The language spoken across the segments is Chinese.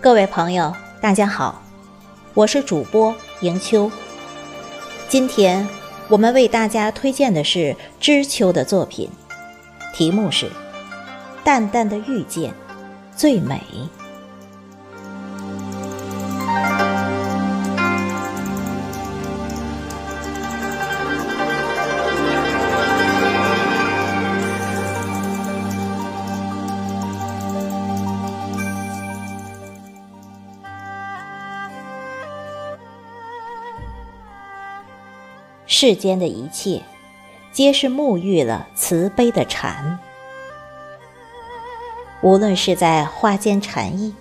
各位朋友，大家好，我是主播迎秋。今天我们为大家推荐的是知秋的作品，题目是《淡淡的遇见最美》。世间的一切，皆是沐浴了慈悲的禅。无论是在花间禅意，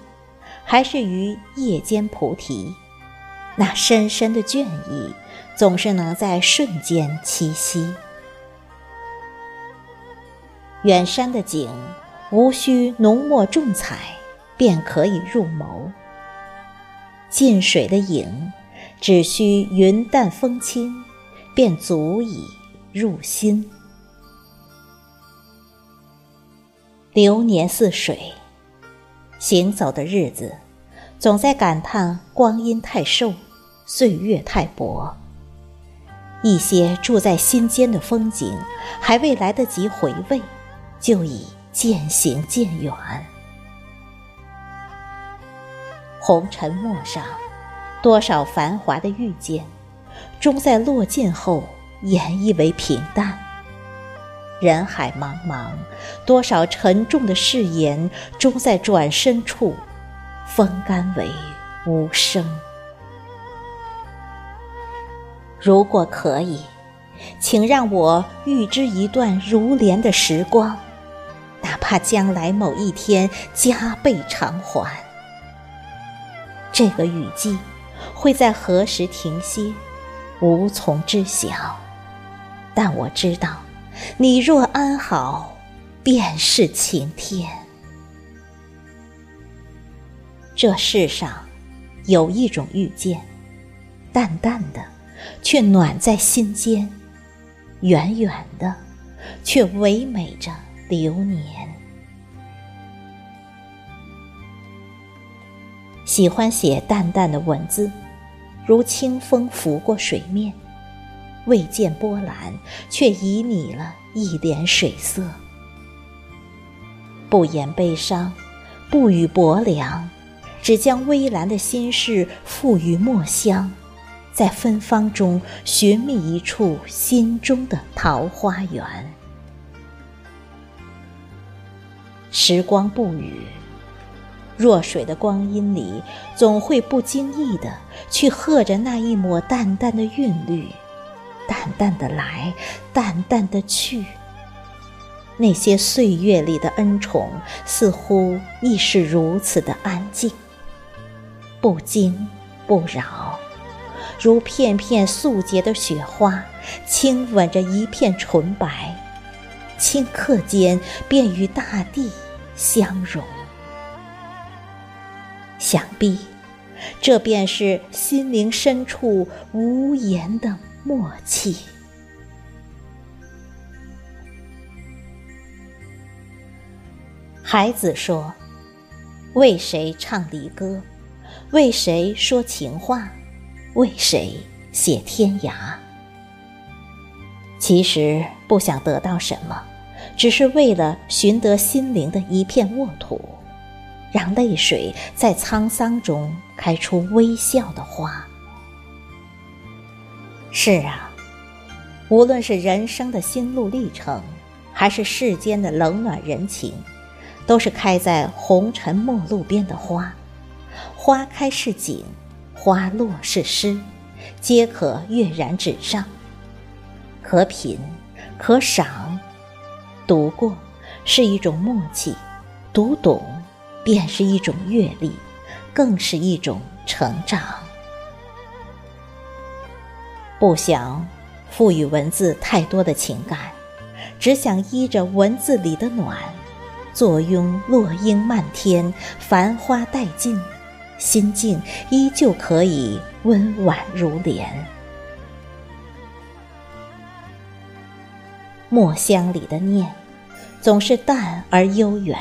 还是于夜间菩提，那深深的倦意，总是能在瞬间栖息。远山的景，无需浓墨重彩，便可以入眸；近水的影，只需云淡风轻。便足以入心。流年似水，行走的日子，总在感叹光阴太瘦，岁月太薄。一些住在心间的风景，还未来得及回味，就已渐行渐远。红尘陌上，多少繁华的遇见。终在落尽后演绎为平淡。人海茫茫，多少沉重的誓言，终在转身处风干为无声。如果可以，请让我预知一段如莲的时光，哪怕将来某一天加倍偿还。这个雨季会在何时停歇？无从知晓，但我知道，你若安好，便是晴天。这世上有一种遇见，淡淡的，却暖在心间；远远的，却唯美着流年。喜欢写淡淡的文字。如清风拂过水面，未见波澜，却旖旎了一点水色。不言悲伤，不语薄凉，只将微澜的心事付于墨香，在芬芳中寻觅一处心中的桃花源。时光不语。弱水的光阴里，总会不经意的去和着那一抹淡淡的韵律，淡淡的来，淡淡的去。那些岁月里的恩宠，似乎亦是如此的安静，不惊不扰，如片片素洁的雪花，轻吻着一片纯白，顷刻间便与大地相融。想必，这便是心灵深处无言的默契。孩子说：“为谁唱离歌？为谁说情话？为谁写天涯？”其实不想得到什么，只是为了寻得心灵的一片沃土。让泪水在沧桑中开出微笑的花。是啊，无论是人生的心路历程，还是世间的冷暖人情，都是开在红尘陌路边的花。花开是景，花落是诗，皆可跃然纸上，可品，可赏。读过是一种默契，读懂。便是一种阅历，更是一种成长。不想赋予文字太多的情感，只想依着文字里的暖，坐拥落英漫天，繁花殆尽，心境依旧可以温婉如莲。墨香里的念，总是淡而悠远。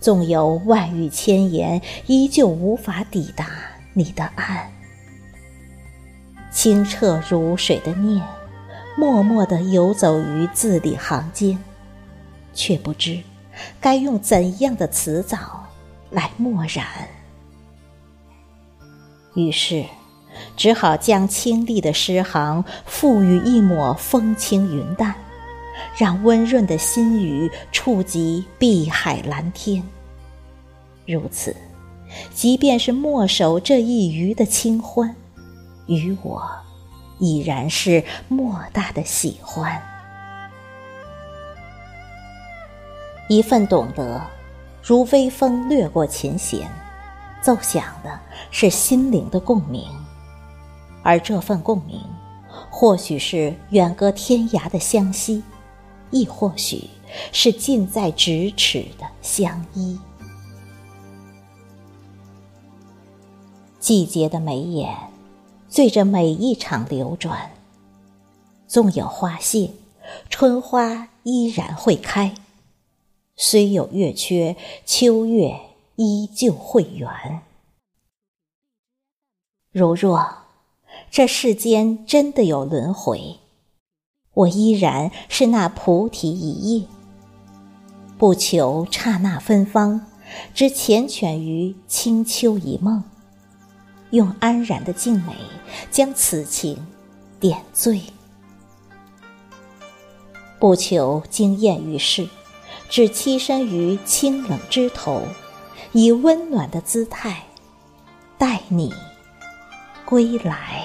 纵有万语千言，依旧无法抵达你的岸。清澈如水的念，默默地游走于字里行间，却不知该用怎样的词藻来墨染。于是，只好将清丽的诗行赋予一抹风轻云淡。让温润的心语触及碧海蓝天。如此，即便是墨守这一隅的清欢，于我已然是莫大的喜欢。一份懂得，如微风掠过琴弦，奏响的是心灵的共鸣，而这份共鸣，或许是远隔天涯的相惜。亦或许是近在咫尺的相依。季节的眉眼，醉着每一场流转。纵有花谢，春花依然会开；虽有月缺，秋月依旧会圆。如若这世间真的有轮回。我依然是那菩提一叶，不求刹那芬芳，只缱绻于清秋一梦，用安然的静美将此情点缀。不求惊艳于世，只栖身于清冷枝头，以温暖的姿态待你归来。